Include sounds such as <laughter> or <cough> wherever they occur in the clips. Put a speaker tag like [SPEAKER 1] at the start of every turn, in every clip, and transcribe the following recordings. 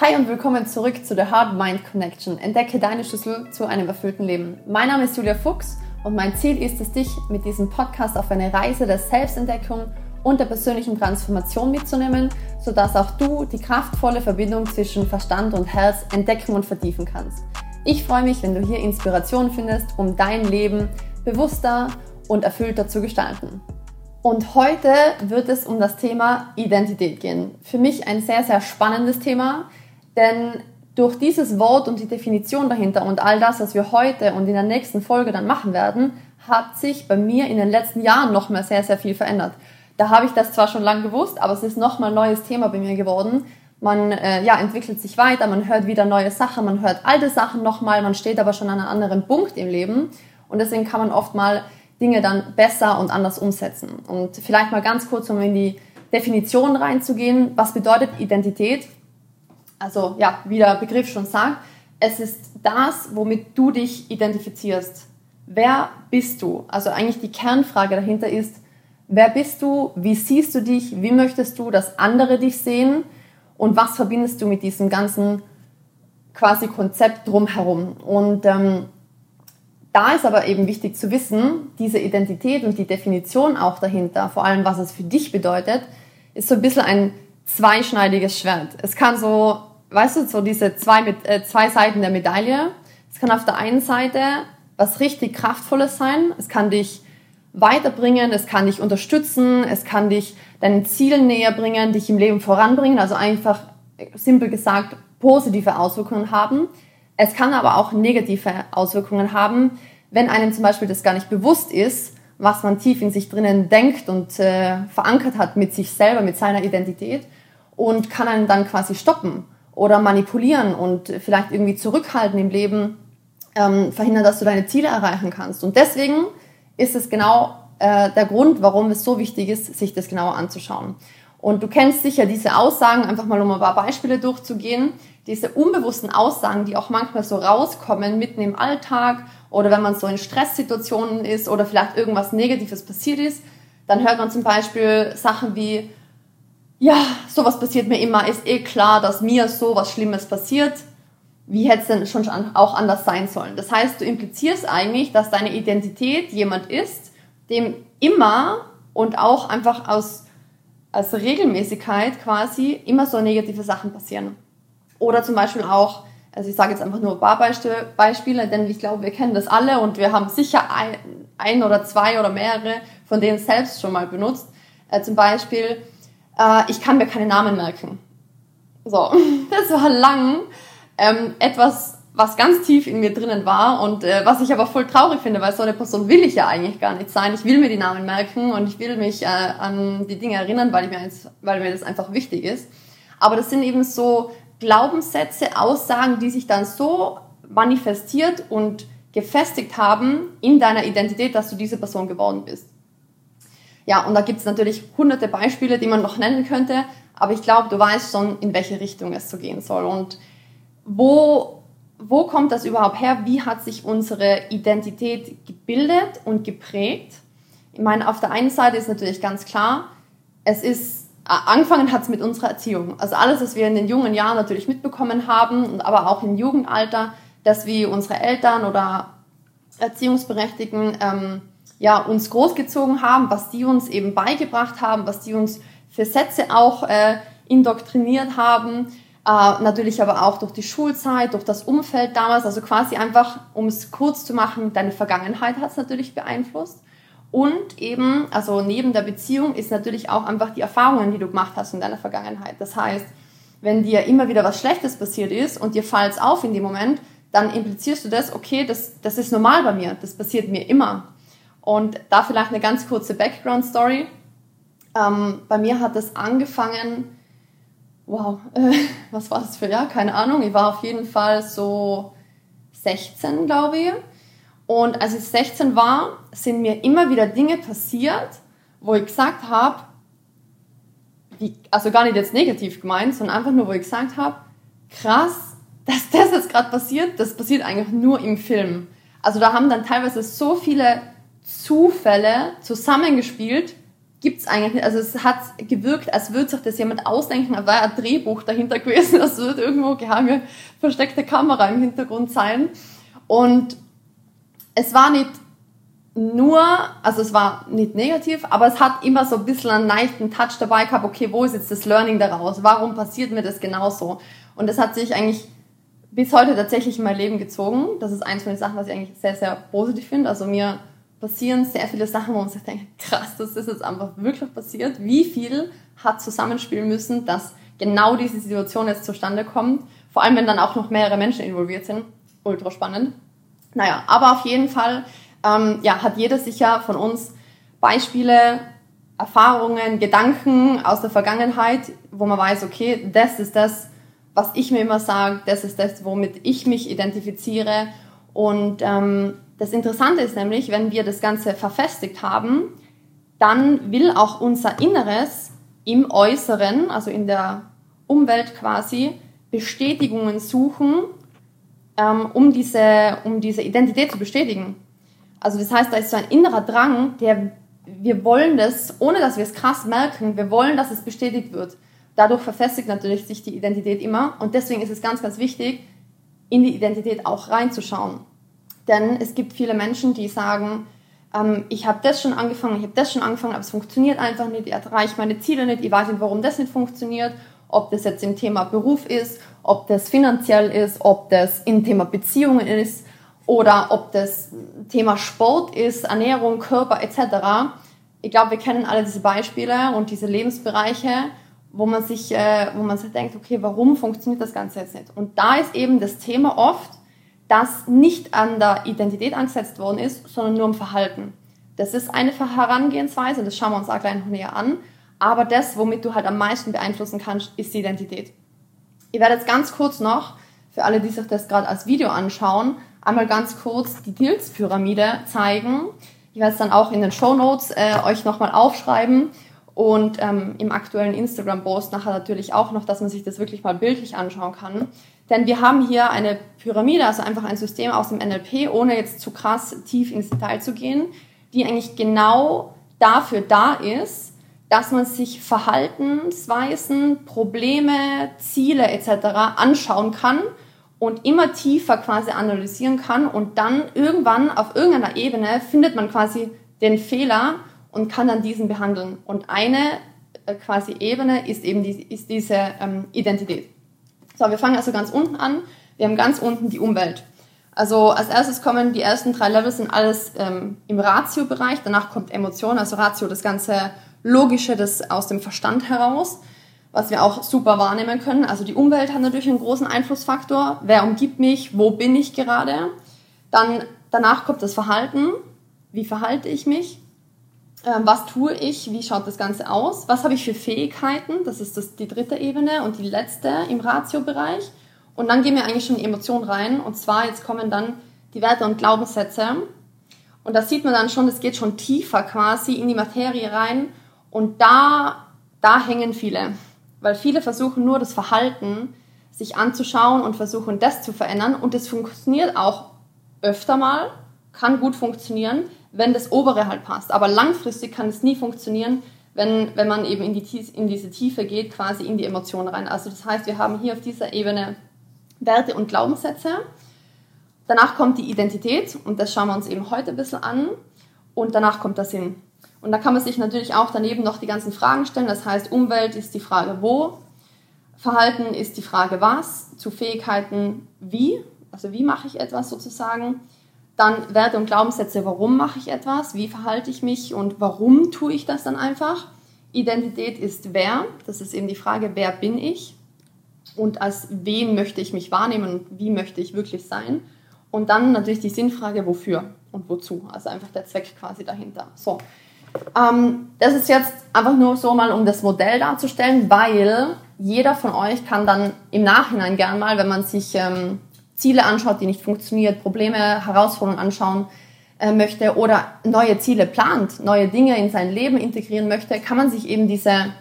[SPEAKER 1] Hi und willkommen zurück zu The Hard Mind Connection. Entdecke deine Schlüssel zu einem erfüllten Leben. Mein Name ist Julia Fuchs und mein Ziel ist es, dich mit diesem Podcast auf eine Reise der Selbstentdeckung und der persönlichen Transformation mitzunehmen, sodass auch du die kraftvolle Verbindung zwischen Verstand und Herz entdecken und vertiefen kannst. Ich freue mich, wenn du hier Inspiration findest, um dein Leben bewusster und erfüllter zu gestalten. Und heute wird es um das Thema Identität gehen. Für mich ein sehr, sehr spannendes Thema, denn durch dieses Wort und die Definition dahinter und all das, was wir heute und in der nächsten Folge dann machen werden, hat sich bei mir in den letzten Jahren noch mal sehr, sehr viel verändert. Da habe ich das zwar schon lange gewusst, aber es ist nochmal ein neues Thema bei mir geworden. Man äh, ja, entwickelt sich weiter, man hört wieder neue Sachen, man hört alte Sachen nochmal, man steht aber schon an einem anderen Punkt im Leben und deswegen kann man oft mal Dinge dann besser und anders umsetzen. Und vielleicht mal ganz kurz, um in die Definition reinzugehen, was bedeutet Identität? Also ja, wie der Begriff schon sagt, es ist das, womit du dich identifizierst. Wer bist du? Also eigentlich die Kernfrage dahinter ist, wer bist du? Wie siehst du dich? Wie möchtest du, dass andere dich sehen? Und was verbindest du mit diesem ganzen quasi Konzept drumherum? Und ähm, da ist aber eben wichtig zu wissen, diese Identität und die Definition auch dahinter, vor allem was es für dich bedeutet, ist so ein bisschen ein zweischneidiges Schwert. Es kann so weißt du, so diese zwei, mit, äh, zwei Seiten der Medaille. Es kann auf der einen Seite was richtig Kraftvolles sein. Es kann dich weiterbringen, es kann dich unterstützen, es kann dich deinen Zielen näher bringen, dich im Leben voranbringen, also einfach simpel gesagt positive Auswirkungen haben. Es kann aber auch negative Auswirkungen haben, wenn einem zum Beispiel das gar nicht bewusst ist, was man tief in sich drinnen denkt und äh, verankert hat mit sich selber, mit seiner Identität und kann einen dann quasi stoppen oder manipulieren und vielleicht irgendwie zurückhalten im Leben, ähm, verhindern, dass du deine Ziele erreichen kannst. Und deswegen ist es genau äh, der Grund, warum es so wichtig ist, sich das genauer anzuschauen. Und du kennst sicher diese Aussagen, einfach mal um ein paar Beispiele durchzugehen, diese unbewussten Aussagen, die auch manchmal so rauskommen mitten im Alltag oder wenn man so in Stresssituationen ist oder vielleicht irgendwas Negatives passiert ist, dann hört man zum Beispiel Sachen wie, ja, sowas passiert mir immer, ist eh klar, dass mir so was Schlimmes passiert. Wie hätte es denn schon auch anders sein sollen? Das heißt, du implizierst eigentlich, dass deine Identität jemand ist, dem immer und auch einfach aus, als Regelmäßigkeit quasi immer so negative Sachen passieren. Oder zum Beispiel auch, also ich sage jetzt einfach nur ein paar Beispiele, denn ich glaube, wir kennen das alle und wir haben sicher ein, ein oder zwei oder mehrere von denen selbst schon mal benutzt. Äh, zum Beispiel, äh, ich kann mir keine Namen merken. So, <laughs> das war lang ähm, etwas, was ganz tief in mir drinnen war und äh, was ich aber voll traurig finde, weil so eine Person will ich ja eigentlich gar nicht sein. Ich will mir die Namen merken und ich will mich äh, an die Dinge erinnern, weil, ich mir jetzt, weil mir das einfach wichtig ist. Aber das sind eben so Glaubenssätze, Aussagen, die sich dann so manifestiert und gefestigt haben in deiner Identität, dass du diese Person geworden bist. Ja, und da gibt es natürlich hunderte Beispiele, die man noch nennen könnte, aber ich glaube, du weißt schon, in welche Richtung es so gehen soll. Und wo, wo kommt das überhaupt her? Wie hat sich unsere Identität gebildet und geprägt? Ich meine, auf der einen Seite ist natürlich ganz klar, es ist, angefangen hat es mit unserer Erziehung. Also alles, was wir in den jungen Jahren natürlich mitbekommen haben, und aber auch im Jugendalter, dass wir unsere Eltern oder Erziehungsberechtigten ähm, ja, uns großgezogen haben, was die uns eben beigebracht haben, was die uns für Sätze auch äh, indoktriniert haben. Äh, natürlich aber auch durch die Schulzeit, durch das Umfeld damals. Also quasi einfach, um es kurz zu machen, deine Vergangenheit hat es natürlich beeinflusst. Und eben, also neben der Beziehung ist natürlich auch einfach die Erfahrungen, die du gemacht hast in deiner Vergangenheit. Das heißt, wenn dir immer wieder was Schlechtes passiert ist und dir fällt es auf in dem Moment, dann implizierst du das, okay, das, das ist normal bei mir, das passiert mir immer. Und da vielleicht eine ganz kurze Background-Story. Ähm, bei mir hat es angefangen, wow, äh, <laughs> was war das für Jahr? Keine Ahnung. Ich war auf jeden Fall so 16, glaube ich. Und als ich 16 war, sind mir immer wieder Dinge passiert, wo ich gesagt habe, also gar nicht jetzt negativ gemeint, sondern einfach nur, wo ich gesagt habe, krass, <laughs> dass das jetzt gerade passiert, das passiert eigentlich nur im Film. Also da haben dann teilweise so viele Zufälle zusammengespielt, gibt es eigentlich nicht. Also es hat gewirkt, als würde sich das jemand ausdenken, aber war ein Drehbuch dahinter gewesen, das wird irgendwo gehangen, versteckte Kamera im Hintergrund sein. Und es war nicht nur, also es war nicht negativ, aber es hat immer so ein bisschen einen leichten Touch dabei gehabt, okay, wo ist jetzt das Learning daraus? Warum passiert mir das genauso? Und das hat sich eigentlich bis heute tatsächlich in mein Leben gezogen. Das ist eins von den Sachen, was ich eigentlich sehr, sehr positiv finde. Also mir passieren sehr viele Sachen, wo man sich denkt, krass, das ist jetzt einfach wirklich passiert. Wie viel hat zusammenspielen müssen, dass genau diese Situation jetzt zustande kommt? Vor allem, wenn dann auch noch mehrere Menschen involviert sind. Ultra spannend. Naja, aber auf jeden Fall ähm, ja, hat jeder sicher von uns Beispiele, Erfahrungen, Gedanken aus der Vergangenheit, wo man weiß, okay, das ist das, was ich mir immer sage, das ist das, womit ich mich identifiziere. Und ähm, das Interessante ist nämlich, wenn wir das Ganze verfestigt haben, dann will auch unser Inneres im Äußeren, also in der Umwelt quasi, Bestätigungen suchen, ähm, um, diese, um diese Identität zu bestätigen. Also das heißt, da ist so ein innerer Drang, der wir wollen das, ohne dass wir es krass merken, wir wollen, dass es bestätigt wird. Dadurch verfestigt natürlich sich die Identität immer und deswegen ist es ganz, ganz wichtig, in die Identität auch reinzuschauen. Denn es gibt viele Menschen, die sagen, ähm, ich habe das schon angefangen, ich habe das schon angefangen, aber es funktioniert einfach nicht, ich erreiche meine Ziele nicht, ich weiß nicht, warum das nicht funktioniert, ob das jetzt im Thema Beruf ist, ob das finanziell ist, ob das im Thema Beziehungen ist oder ob das Thema Sport ist, Ernährung, Körper etc. Ich glaube, wir kennen alle diese Beispiele und diese Lebensbereiche, wo man sich, äh, wo man sich denkt, okay, warum funktioniert das Ganze jetzt nicht? Und da ist eben das Thema oft, dass nicht an der Identität angesetzt worden ist, sondern nur im Verhalten. Das ist eine Herangehensweise, das schauen wir uns auch gleich noch näher an. Aber das, womit du halt am meisten beeinflussen kannst, ist die Identität. Ich werde jetzt ganz kurz noch, für alle, die sich das gerade als Video anschauen, einmal ganz kurz die Diels-Pyramide zeigen. Ich werde es dann auch in den Show Notes äh, euch nochmal aufschreiben und ähm, im aktuellen Instagram-Post nachher natürlich auch noch, dass man sich das wirklich mal bildlich anschauen kann. Denn wir haben hier eine Pyramide, also einfach ein System aus dem NLP, ohne jetzt zu krass tief ins Detail zu gehen, die eigentlich genau dafür da ist, dass man sich Verhaltensweisen, Probleme, Ziele etc. anschauen kann und immer tiefer quasi analysieren kann und dann irgendwann auf irgendeiner Ebene findet man quasi den Fehler und kann dann diesen behandeln. Und eine äh, quasi Ebene ist eben die, ist diese ähm, Identität. So, wir fangen also ganz unten an. Wir haben ganz unten die Umwelt. Also als erstes kommen die ersten drei Level sind alles ähm, im Ratio-Bereich. Danach kommt Emotion, also Ratio, das ganze Logische, das aus dem Verstand heraus was wir auch super wahrnehmen können. Also die Umwelt hat natürlich einen großen Einflussfaktor. Wer umgibt mich? Wo bin ich gerade? Dann danach kommt das Verhalten. Wie verhalte ich mich? Ähm, was tue ich? Wie schaut das Ganze aus? Was habe ich für Fähigkeiten? Das ist das, die dritte Ebene und die letzte im Ratio-Bereich. Und dann gehen wir eigentlich schon in die Emotionen rein. Und zwar jetzt kommen dann die Werte und Glaubenssätze. Und da sieht man dann schon, es geht schon tiefer quasi in die Materie rein. Und da, da hängen viele weil viele versuchen nur das Verhalten sich anzuschauen und versuchen das zu verändern und es funktioniert auch öfter mal, kann gut funktionieren, wenn das obere halt passt. Aber langfristig kann es nie funktionieren, wenn, wenn man eben in, die, in diese Tiefe geht, quasi in die Emotionen rein. Also das heißt, wir haben hier auf dieser Ebene Werte und Glaubenssätze. Danach kommt die Identität und das schauen wir uns eben heute ein bisschen an. Und danach kommt der Sinn. Und da kann man sich natürlich auch daneben noch die ganzen Fragen stellen. Das heißt, Umwelt ist die Frage wo, Verhalten ist die Frage was, zu Fähigkeiten wie, also wie mache ich etwas sozusagen. Dann Werte und Glaubenssätze, warum mache ich etwas, wie verhalte ich mich und warum tue ich das dann einfach. Identität ist wer, das ist eben die Frage, wer bin ich und als wen möchte ich mich wahrnehmen und wie möchte ich wirklich sein. Und dann natürlich die Sinnfrage, wofür und wozu, also einfach der Zweck quasi dahinter. So, ähm, das ist jetzt einfach nur so mal, um das Modell darzustellen, weil jeder von euch kann dann im Nachhinein gern mal, wenn man sich ähm, Ziele anschaut, die nicht funktionieren, Probleme, Herausforderungen anschauen äh, möchte oder neue Ziele plant, neue Dinge in sein Leben integrieren möchte, kann man sich eben diese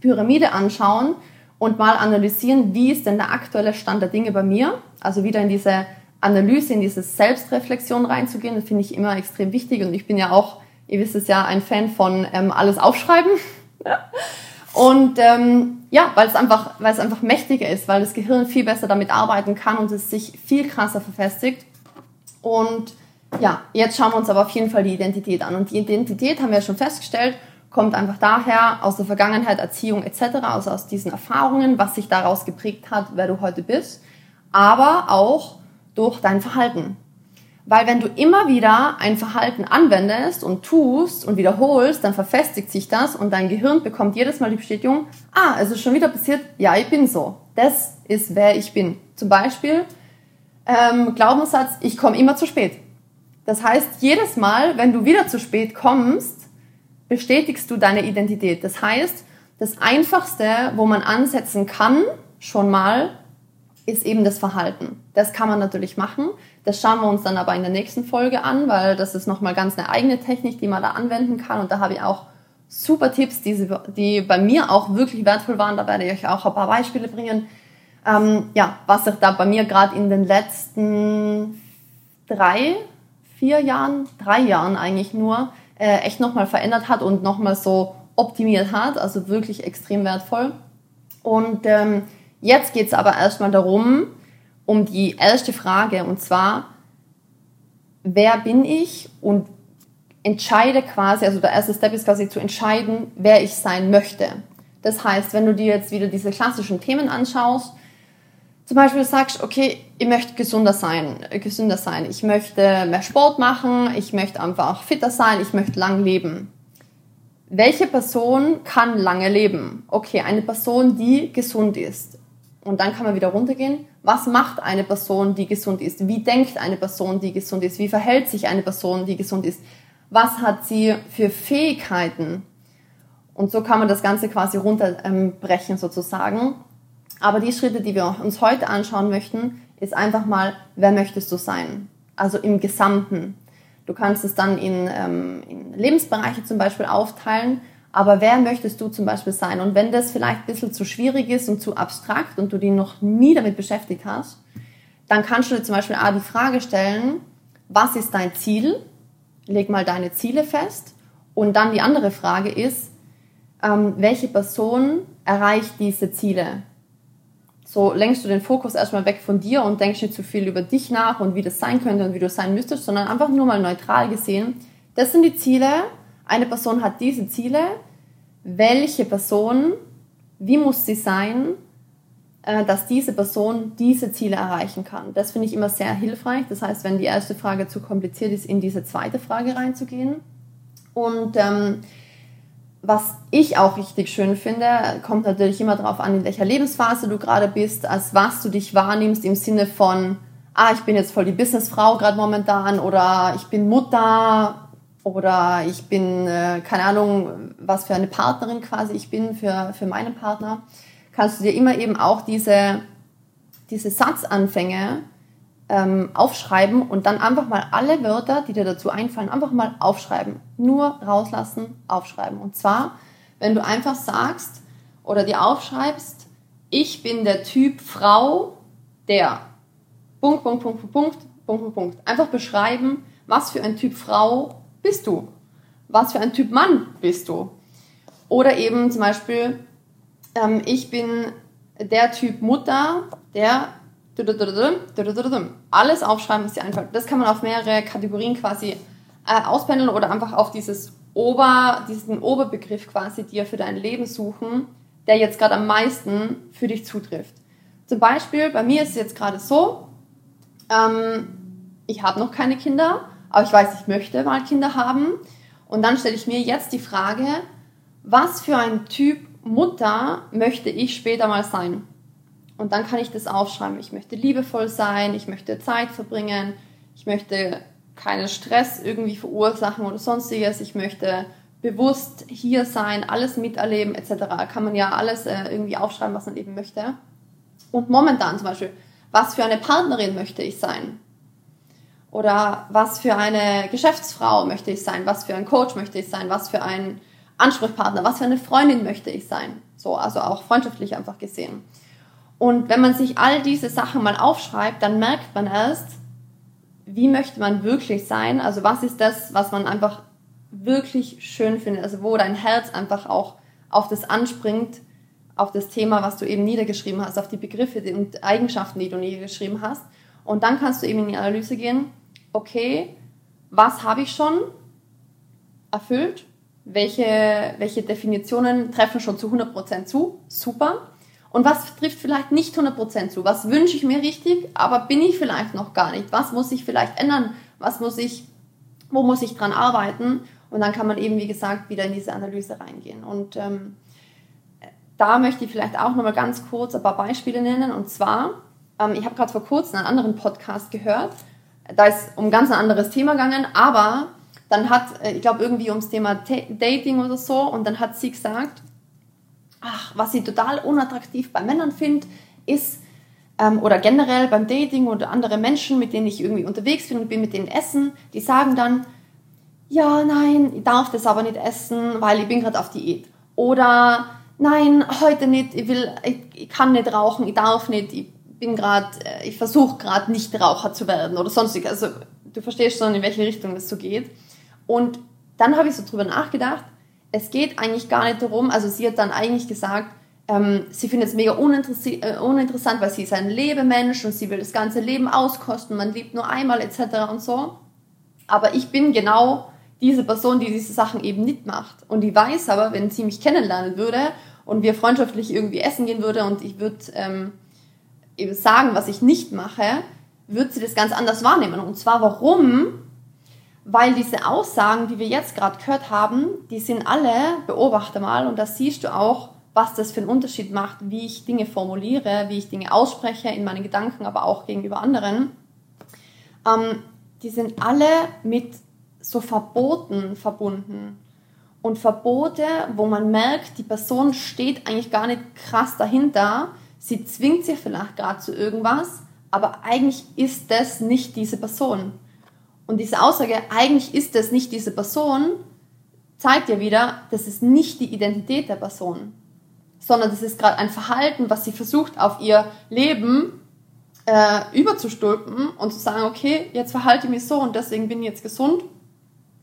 [SPEAKER 1] Pyramide anschauen und mal analysieren, wie ist denn der aktuelle Stand der Dinge bei mir? Also wieder in diese Analyse, in diese Selbstreflexion reinzugehen, finde ich immer extrem wichtig und ich bin ja auch ihr wisst es ja, ein Fan von ähm, alles aufschreiben. <laughs> und ähm, ja, weil es einfach, weil es einfach mächtiger ist, weil das Gehirn viel besser damit arbeiten kann und es sich viel krasser verfestigt. Und ja, jetzt schauen wir uns aber auf jeden Fall die Identität an. Und die Identität haben wir ja schon festgestellt, kommt einfach daher aus der Vergangenheit, Erziehung etc., also aus diesen Erfahrungen, was sich daraus geprägt hat, wer du heute bist, aber auch durch dein Verhalten. Weil wenn du immer wieder ein Verhalten anwendest und tust und wiederholst, dann verfestigt sich das und dein Gehirn bekommt jedes Mal die Bestätigung, ah, es ist schon wieder passiert, ja, ich bin so. Das ist, wer ich bin. Zum Beispiel ähm, Glaubenssatz, ich komme immer zu spät. Das heißt, jedes Mal, wenn du wieder zu spät kommst, bestätigst du deine Identität. Das heißt, das Einfachste, wo man ansetzen kann, schon mal, ist eben das Verhalten. Das kann man natürlich machen. Das schauen wir uns dann aber in der nächsten Folge an, weil das ist nochmal ganz eine eigene Technik, die man da anwenden kann. Und da habe ich auch super Tipps, die, die bei mir auch wirklich wertvoll waren. Da werde ich euch auch ein paar Beispiele bringen. Ähm, ja, was sich da bei mir gerade in den letzten drei, vier Jahren, drei Jahren eigentlich nur, äh, echt nochmal verändert hat und nochmal so optimiert hat. Also wirklich extrem wertvoll. Und ähm, jetzt geht es aber erstmal darum, um die erste Frage und zwar, wer bin ich und entscheide quasi, also der erste Step ist quasi zu entscheiden, wer ich sein möchte. Das heißt, wenn du dir jetzt wieder diese klassischen Themen anschaust, zum Beispiel sagst, okay, ich möchte gesünder sein, äh, gesünder sein, ich möchte mehr Sport machen, ich möchte einfach fitter sein, ich möchte lang leben. Welche Person kann lange leben? Okay, eine Person, die gesund ist. Und dann kann man wieder runtergehen. Was macht eine Person, die gesund ist? Wie denkt eine Person, die gesund ist? Wie verhält sich eine Person, die gesund ist? Was hat sie für Fähigkeiten? Und so kann man das Ganze quasi runterbrechen sozusagen. Aber die Schritte, die wir uns heute anschauen möchten, ist einfach mal, wer möchtest du sein? Also im Gesamten. Du kannst es dann in, ähm, in Lebensbereiche zum Beispiel aufteilen aber wer möchtest du zum Beispiel sein? Und wenn das vielleicht ein bisschen zu schwierig ist und zu abstrakt und du dich noch nie damit beschäftigt hast, dann kannst du dir zum Beispiel A die Frage stellen, was ist dein Ziel? Leg mal deine Ziele fest. Und dann die andere Frage ist, ähm, welche Person erreicht diese Ziele? So lenkst du den Fokus erstmal weg von dir und denkst nicht zu viel über dich nach und wie das sein könnte und wie du sein müsstest, sondern einfach nur mal neutral gesehen. Das sind die Ziele. Eine Person hat diese Ziele welche Person, wie muss sie sein, äh, dass diese Person diese Ziele erreichen kann. Das finde ich immer sehr hilfreich. Das heißt, wenn die erste Frage zu kompliziert ist, in diese zweite Frage reinzugehen. Und ähm, was ich auch richtig schön finde, kommt natürlich immer darauf an, in welcher Lebensphase du gerade bist, als was du dich wahrnimmst im Sinne von, ah, ich bin jetzt voll die Businessfrau gerade momentan oder ich bin Mutter oder ich bin, äh, keine Ahnung, was für eine Partnerin quasi ich bin für, für meinen Partner, kannst du dir immer eben auch diese, diese Satzanfänge ähm, aufschreiben und dann einfach mal alle Wörter, die dir dazu einfallen, einfach mal aufschreiben. Nur rauslassen, aufschreiben. Und zwar, wenn du einfach sagst oder dir aufschreibst, ich bin der Typ Frau, der Punkt, Punkt, Punkt, Punkt, Punkt, Punkt, Punkt. Einfach beschreiben, was für ein Typ Frau bist du? Was für ein Typ Mann bist du? Oder eben zum Beispiel, ähm, ich bin der Typ Mutter, der alles aufschreiben, was dir einfällt. Das kann man auf mehrere Kategorien quasi äh, auspendeln oder einfach auf dieses Ober, diesen Oberbegriff quasi dir für dein Leben suchen, der jetzt gerade am meisten für dich zutrifft. Zum Beispiel, bei mir ist es jetzt gerade so, ähm, ich habe noch keine Kinder, aber ich weiß, ich möchte mal Kinder haben. Und dann stelle ich mir jetzt die Frage, was für ein Typ Mutter möchte ich später mal sein? Und dann kann ich das aufschreiben. Ich möchte liebevoll sein, ich möchte Zeit verbringen, ich möchte keinen Stress irgendwie verursachen oder sonstiges, ich möchte bewusst hier sein, alles miterleben etc. Kann man ja alles äh, irgendwie aufschreiben, was man eben möchte. Und momentan zum Beispiel, was für eine Partnerin möchte ich sein? Oder was für eine Geschäftsfrau möchte ich sein? Was für ein Coach möchte ich sein? Was für ein Ansprechpartner? Was für eine Freundin möchte ich sein? So, also auch freundschaftlich einfach gesehen. Und wenn man sich all diese Sachen mal aufschreibt, dann merkt man erst, wie möchte man wirklich sein? Also was ist das, was man einfach wirklich schön findest, also wo dein Herz einfach auch auf das anspringt, auf das Thema, was du eben niedergeschrieben hast, auf die Begriffe und Eigenschaften, die du niedergeschrieben hast. Und dann kannst du eben in die Analyse gehen, okay, was habe ich schon erfüllt? Welche, welche Definitionen treffen schon zu 100% zu? Super. Und was trifft vielleicht nicht 100% zu? Was wünsche ich mir richtig, aber bin ich vielleicht noch gar nicht? Was muss ich vielleicht ändern? Was muss ich, wo muss ich dran arbeiten? Und dann kann man eben, wie gesagt, wieder in diese Analyse reingehen. Und ähm, da möchte ich vielleicht auch nochmal ganz kurz ein paar Beispiele nennen. Und zwar, ähm, ich habe gerade vor kurzem einen anderen Podcast gehört. Da ist um ganz ein anderes Thema gegangen, aber dann hat, äh, ich glaube, irgendwie ums Thema Dating oder so, und dann hat sie gesagt, ach, was sie total unattraktiv bei Männern findet, ist, ähm, oder generell beim Dating oder andere Menschen, mit denen ich irgendwie unterwegs bin und bin mit denen essen, die sagen dann, ja, nein, ich darf das aber nicht essen, weil ich bin gerade auf Diät. Oder nein, heute nicht, ich will, ich, ich kann nicht rauchen, ich darf nicht, ich bin gerade, äh, ich versuche gerade nicht Raucher zu werden oder sonstig. Also du verstehst schon, in welche Richtung das so geht. Und dann habe ich so drüber nachgedacht, es geht eigentlich gar nicht darum, also sie hat dann eigentlich gesagt, ähm, sie findet es mega äh, uninteressant, weil sie ist ein Lebemensch und sie will das ganze Leben auskosten, man liebt nur einmal etc. und so. Aber ich bin genau diese Person, die diese Sachen eben nicht macht. Und die weiß aber, wenn sie mich kennenlernen würde und wir freundschaftlich irgendwie essen gehen würde und ich würde ähm, eben sagen, was ich nicht mache, wird sie das ganz anders wahrnehmen. Und zwar warum? Weil diese Aussagen, die wir jetzt gerade gehört haben, die sind alle, beobachte mal, und da siehst du auch, was das für einen Unterschied macht, wie ich Dinge formuliere, wie ich Dinge ausspreche in meinen Gedanken, aber auch gegenüber anderen. Ähm, die sind alle mit so Verboten verbunden. Und Verbote, wo man merkt, die Person steht eigentlich gar nicht krass dahinter, sie zwingt sich vielleicht gerade zu irgendwas, aber eigentlich ist das nicht diese Person. Und diese Aussage, eigentlich ist das nicht diese Person, zeigt ja wieder, das ist nicht die Identität der Person, sondern das ist gerade ein Verhalten, was sie versucht auf ihr Leben äh, überzustülpen und zu sagen, okay, jetzt verhalte ich mich so und deswegen bin ich jetzt gesund,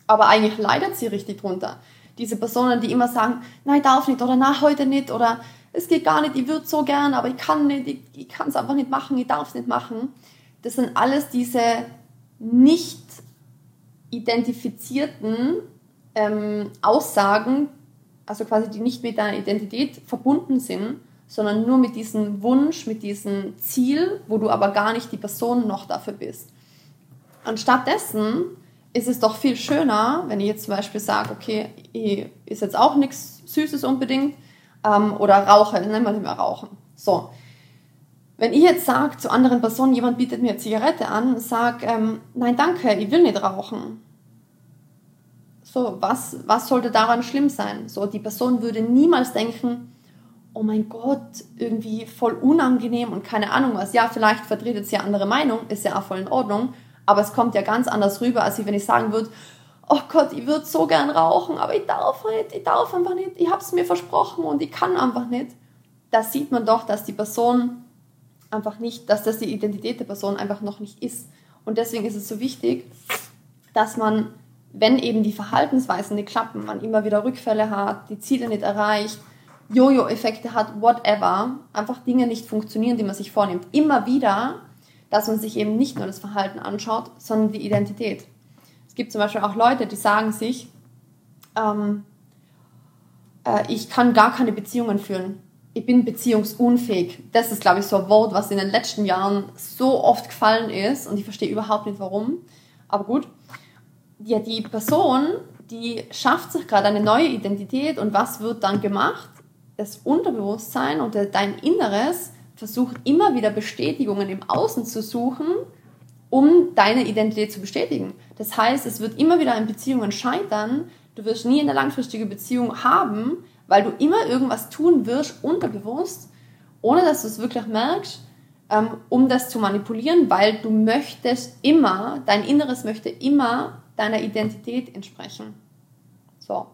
[SPEAKER 1] aber eigentlich leidet sie richtig drunter. Diese Personen, die immer sagen, nein, darf nicht oder na, heute nicht oder es geht gar nicht, ich würde so gern, aber ich kann nicht, ich, ich kann es einfach nicht machen, ich darf es nicht machen. Das sind alles diese nicht identifizierten ähm, Aussagen, also quasi die nicht mit deiner Identität verbunden sind, sondern nur mit diesem Wunsch, mit diesem Ziel, wo du aber gar nicht die Person noch dafür bist. Anstattdessen ist es doch viel schöner, wenn ich jetzt zum Beispiel sage, okay, ich ist jetzt auch nichts Süßes unbedingt ähm, oder rauche, nennen wir nicht mehr rauchen. So, wenn ich jetzt sage zu anderen Personen, jemand bietet mir eine Zigarette an, sag, ähm, nein, danke, ich will nicht rauchen. So, was, was sollte daran schlimm sein? So, die Person würde niemals denken, oh mein Gott, irgendwie voll unangenehm und keine Ahnung was. Ja, vielleicht vertretet sie eine andere Meinung, ist ja auch voll in Ordnung, aber es kommt ja ganz anders rüber, als wenn ich sagen würde, oh Gott, ich würde so gern rauchen, aber ich darf nicht, ich darf einfach nicht, ich habe es mir versprochen und ich kann einfach nicht. Da sieht man doch, dass die Person einfach nicht, dass das die Identität der Person einfach noch nicht ist. Und deswegen ist es so wichtig, dass man, wenn eben die Verhaltensweisen nicht klappen, man immer wieder Rückfälle hat, die Ziele nicht erreicht, Jojo-Effekte hat, whatever, einfach Dinge nicht funktionieren, die man sich vornimmt, immer wieder, dass man sich eben nicht nur das Verhalten anschaut, sondern die Identität. Es gibt zum Beispiel auch Leute, die sagen sich, ähm, äh, ich kann gar keine Beziehungen führen ich bin beziehungsunfähig. Das ist, glaube ich, so ein Wort, was in den letzten Jahren so oft gefallen ist und ich verstehe überhaupt nicht warum. Aber gut. Ja, die Person, die schafft sich gerade eine neue Identität und was wird dann gemacht? Das Unterbewusstsein und dein Inneres versucht immer wieder Bestätigungen im Außen zu suchen, um deine Identität zu bestätigen. Das heißt, es wird immer wieder in Beziehungen scheitern. Du wirst nie eine langfristige Beziehung haben, weil du immer irgendwas tun wirst, unterbewusst, ohne dass du es wirklich merkst, ähm, um das zu manipulieren, weil du möchtest immer, dein Inneres möchte immer deiner Identität entsprechen. So.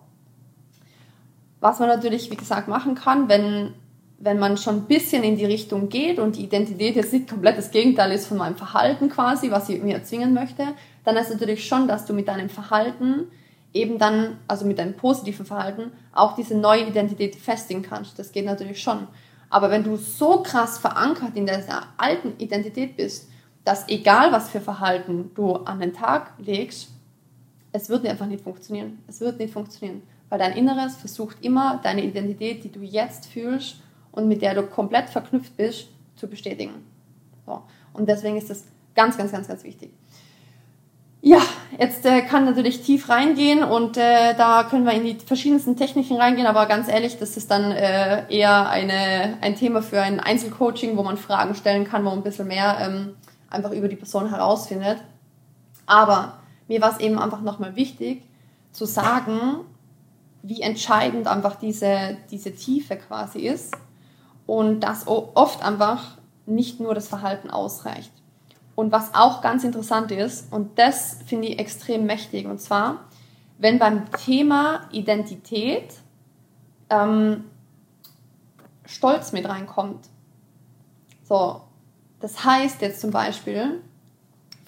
[SPEAKER 1] Was man natürlich, wie gesagt, machen kann, wenn, wenn man schon ein bisschen in die Richtung geht und die Identität jetzt nicht komplett das Gegenteil ist von meinem Verhalten quasi, was ich mir erzwingen möchte, dann ist natürlich schon, dass du mit deinem Verhalten eben dann, also mit deinem positiven Verhalten, auch diese neue Identität festigen kannst. Das geht natürlich schon. Aber wenn du so krass verankert in dieser alten Identität bist, dass egal was für Verhalten du an den Tag legst, es wird einfach nicht funktionieren. Es wird nicht funktionieren. Weil dein Inneres versucht immer, deine Identität, die du jetzt fühlst und mit der du komplett verknüpft bist, zu bestätigen. So. Und deswegen ist das ganz, ganz, ganz, ganz wichtig. Ja, jetzt äh, kann natürlich tief reingehen und äh, da können wir in die verschiedensten Techniken reingehen, aber ganz ehrlich, das ist dann äh, eher eine, ein Thema für ein Einzelcoaching, wo man Fragen stellen kann, wo man ein bisschen mehr ähm, einfach über die Person herausfindet. Aber mir war es eben einfach nochmal wichtig zu sagen, wie entscheidend einfach diese, diese Tiefe quasi ist und dass oft einfach nicht nur das Verhalten ausreicht. Und was auch ganz interessant ist, und das finde ich extrem mächtig, und zwar, wenn beim Thema Identität ähm, Stolz mit reinkommt. So, das heißt jetzt zum Beispiel,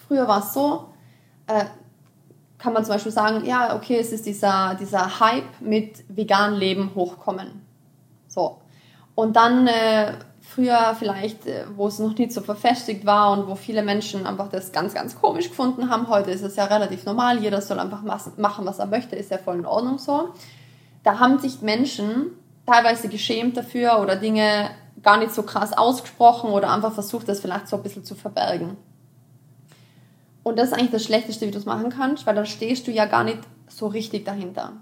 [SPEAKER 1] früher war es so, äh, kann man zum Beispiel sagen, ja, okay, es ist dieser, dieser Hype mit vegan Leben hochkommen. So. Und dann äh, früher vielleicht, äh, wo es noch nicht so verfestigt war und wo viele Menschen einfach das ganz, ganz komisch gefunden haben. Heute ist es ja relativ normal, jeder soll einfach machen, was er möchte, ist ja voll in Ordnung so. Da haben sich Menschen teilweise geschämt dafür oder Dinge gar nicht so krass ausgesprochen oder einfach versucht, das vielleicht so ein bisschen zu verbergen. Und das ist eigentlich das Schlechteste, wie du es machen kannst, weil dann stehst du ja gar nicht so richtig dahinter.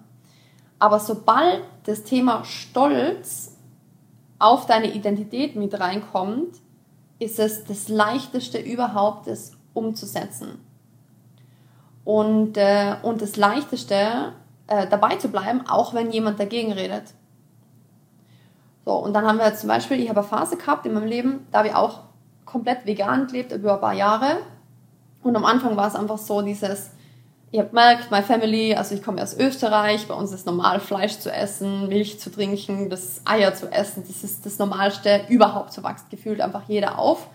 [SPEAKER 1] Aber sobald das Thema Stolz auf deine Identität mit reinkommt, ist es das Leichteste überhaupt, es umzusetzen. Und, äh, und das Leichteste, äh, dabei zu bleiben, auch wenn jemand dagegen redet. So, und dann haben wir zum Beispiel, ich habe eine Phase gehabt in meinem Leben, da habe ich auch komplett vegan gelebt, über ein paar Jahre. Und am Anfang war es einfach so dieses, ihr gemerkt, my family, also ich komme aus Österreich, bei uns ist normal Fleisch zu essen, Milch zu trinken, das Eier zu essen, das ist das Normalste überhaupt, so wächst gefühlt einfach jeder auf.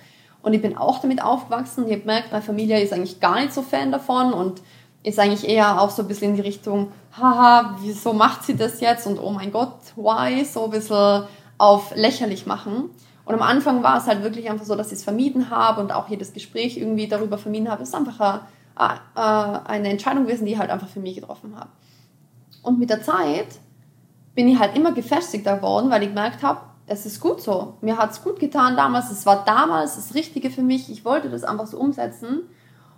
[SPEAKER 1] Und ich bin auch damit aufgewachsen, ihr habt gemerkt, meine Familie ist eigentlich gar nicht so Fan davon und ist eigentlich eher auch so ein bisschen in die Richtung, haha, wieso macht sie das jetzt und oh mein Gott, why, so ein bisschen auf lächerlich machen. Und am Anfang war es halt wirklich einfach so, dass ich es vermieden habe und auch jedes Gespräch irgendwie darüber vermieden habe. Es ist einfach ein eine Entscheidung gewesen, die ich halt einfach für mich getroffen habe. Und mit der Zeit bin ich halt immer gefestigter geworden, weil ich gemerkt habe, es ist gut so. Mir hat es gut getan damals. Es war damals das Richtige für mich. Ich wollte das einfach so umsetzen.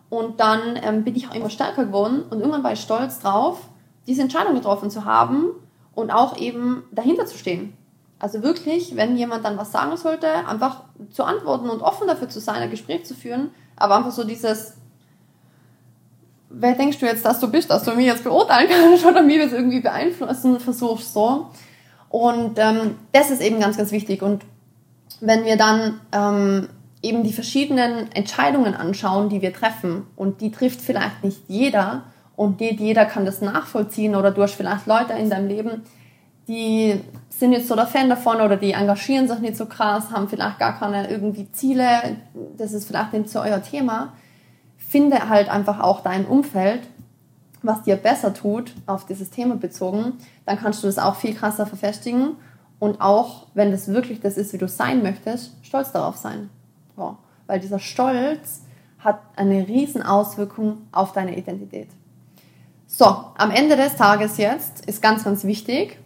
[SPEAKER 1] Und dann ähm, bin ich auch immer stärker geworden und irgendwann war ich stolz drauf, diese Entscheidung getroffen zu haben und auch eben dahinter zu stehen. Also wirklich, wenn jemand dann was sagen sollte, einfach zu antworten und offen dafür zu sein, ein Gespräch zu führen, aber einfach so dieses, wer denkst du jetzt, dass du bist, dass du mich jetzt beurteilen kannst oder mir das irgendwie beeinflussen versuchst, so. Und ähm, das ist eben ganz, ganz wichtig. Und wenn wir dann ähm, eben die verschiedenen Entscheidungen anschauen, die wir treffen, und die trifft vielleicht nicht jeder, und nicht jeder kann das nachvollziehen, oder du hast vielleicht Leute in deinem Leben, die sind jetzt so der Fan davon oder die engagieren sich nicht so krass, haben vielleicht gar keine irgendwie Ziele, das ist vielleicht nicht so euer Thema finde halt einfach auch dein Umfeld, was dir besser tut, auf dieses Thema bezogen, dann kannst du das auch viel krasser verfestigen und auch, wenn das wirklich das ist, wie du sein möchtest, stolz darauf sein. Ja. Weil dieser Stolz hat eine riesen Auswirkung auf deine Identität. So, am Ende des Tages jetzt ist ganz, ganz wichtig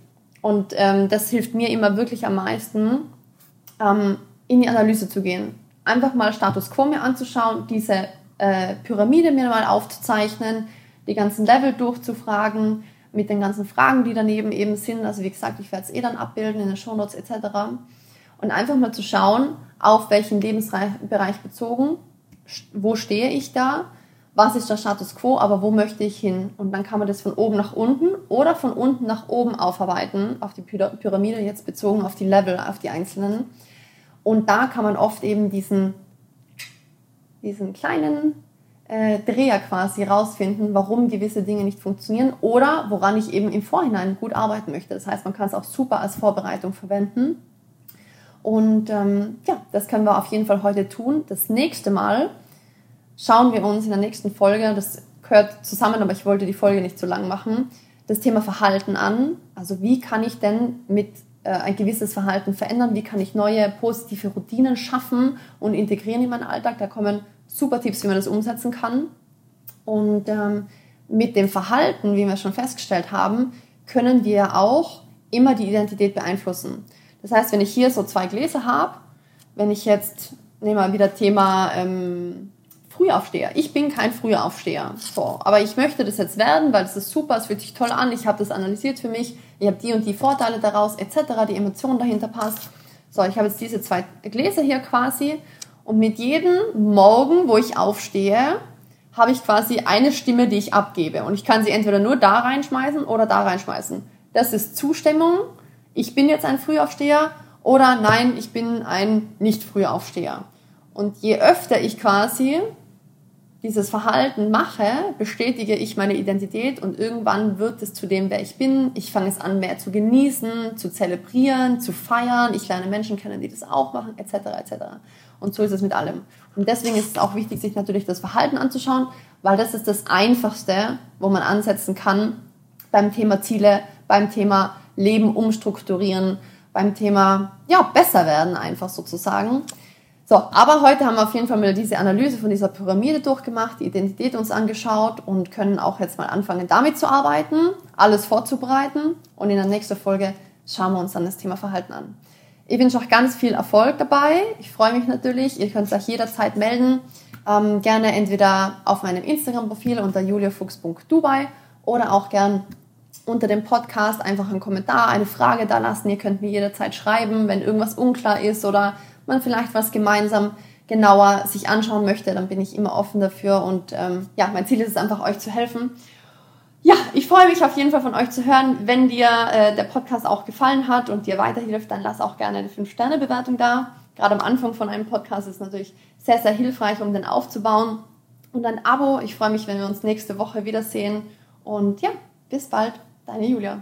[SPEAKER 1] und ähm, das hilft mir immer wirklich am meisten, ähm, in die Analyse zu gehen. Einfach mal Status Quo mir anzuschauen, diese äh, Pyramide mir mal aufzuzeichnen, die ganzen Level durchzufragen, mit den ganzen Fragen, die daneben eben sind. Also wie gesagt, ich werde es eh dann abbilden in den Shownotes etc. Und einfach mal zu schauen, auf welchen Lebensbereich bezogen, wo stehe ich da, was ist der Status quo, aber wo möchte ich hin? Und dann kann man das von oben nach unten oder von unten nach oben aufarbeiten, auf die Pyramide jetzt bezogen, auf die Level, auf die einzelnen. Und da kann man oft eben diesen diesen kleinen äh, Dreher quasi rausfinden, warum gewisse Dinge nicht funktionieren oder woran ich eben im Vorhinein gut arbeiten möchte. Das heißt, man kann es auch super als Vorbereitung verwenden. Und ähm, ja, das können wir auf jeden Fall heute tun. Das nächste Mal schauen wir uns in der nächsten Folge, das gehört zusammen, aber ich wollte die Folge nicht zu lang machen, das Thema Verhalten an. Also wie kann ich denn mit ein gewisses Verhalten verändern? Wie kann ich neue positive Routinen schaffen und integrieren in meinen Alltag? Da kommen super Tipps, wie man das umsetzen kann. Und ähm, mit dem Verhalten, wie wir schon festgestellt haben, können wir auch immer die Identität beeinflussen. Das heißt, wenn ich hier so zwei Gläser habe, wenn ich jetzt, nehmen wir wieder Thema ähm, Frühaufsteher. Ich bin kein Frühaufsteher. So, aber ich möchte das jetzt werden, weil das ist super, es fühlt sich toll an, ich habe das analysiert für mich, ich habe die und die Vorteile daraus, etc., die Emotion dahinter passt. So, ich habe jetzt diese zwei Gläser hier quasi und mit jedem Morgen, wo ich aufstehe, habe ich quasi eine Stimme, die ich abgebe. Und ich kann sie entweder nur da reinschmeißen oder da reinschmeißen. Das ist Zustimmung. Ich bin jetzt ein Frühaufsteher oder nein, ich bin ein Nicht-Frühaufsteher. Und je öfter ich quasi dieses Verhalten mache, bestätige ich meine Identität und irgendwann wird es zu dem, wer ich bin. Ich fange es an, mehr zu genießen, zu zelebrieren, zu feiern. Ich lerne Menschen kennen, die das auch machen, etc. etc. Und so ist es mit allem. Und deswegen ist es auch wichtig, sich natürlich das Verhalten anzuschauen, weil das ist das Einfachste, wo man ansetzen kann beim Thema Ziele, beim Thema Leben umstrukturieren, beim Thema ja besser werden einfach sozusagen. So, aber heute haben wir auf jeden Fall mal diese Analyse von dieser Pyramide durchgemacht, die Identität uns angeschaut und können auch jetzt mal anfangen, damit zu arbeiten, alles vorzubereiten. Und in der nächsten Folge schauen wir uns dann das Thema Verhalten an. Ich wünsche euch ganz viel Erfolg dabei. Ich freue mich natürlich. Ihr könnt euch jederzeit melden. Ähm, gerne entweder auf meinem Instagram-Profil unter juliafuchs.dubai oder auch gern unter dem Podcast einfach einen Kommentar, eine Frage da lassen. Ihr könnt mir jederzeit schreiben, wenn irgendwas unklar ist oder man vielleicht was gemeinsam genauer sich anschauen möchte, dann bin ich immer offen dafür. Und ähm, ja, mein Ziel ist es einfach, euch zu helfen. Ja, ich freue mich auf jeden Fall von euch zu hören. Wenn dir äh, der Podcast auch gefallen hat und dir weiterhilft, dann lass auch gerne eine 5-Sterne-Bewertung da. Gerade am Anfang von einem Podcast ist es natürlich sehr, sehr hilfreich, um den aufzubauen. Und ein Abo. Ich freue mich, wenn wir uns nächste Woche wiedersehen. Und ja, bis bald, deine Julia.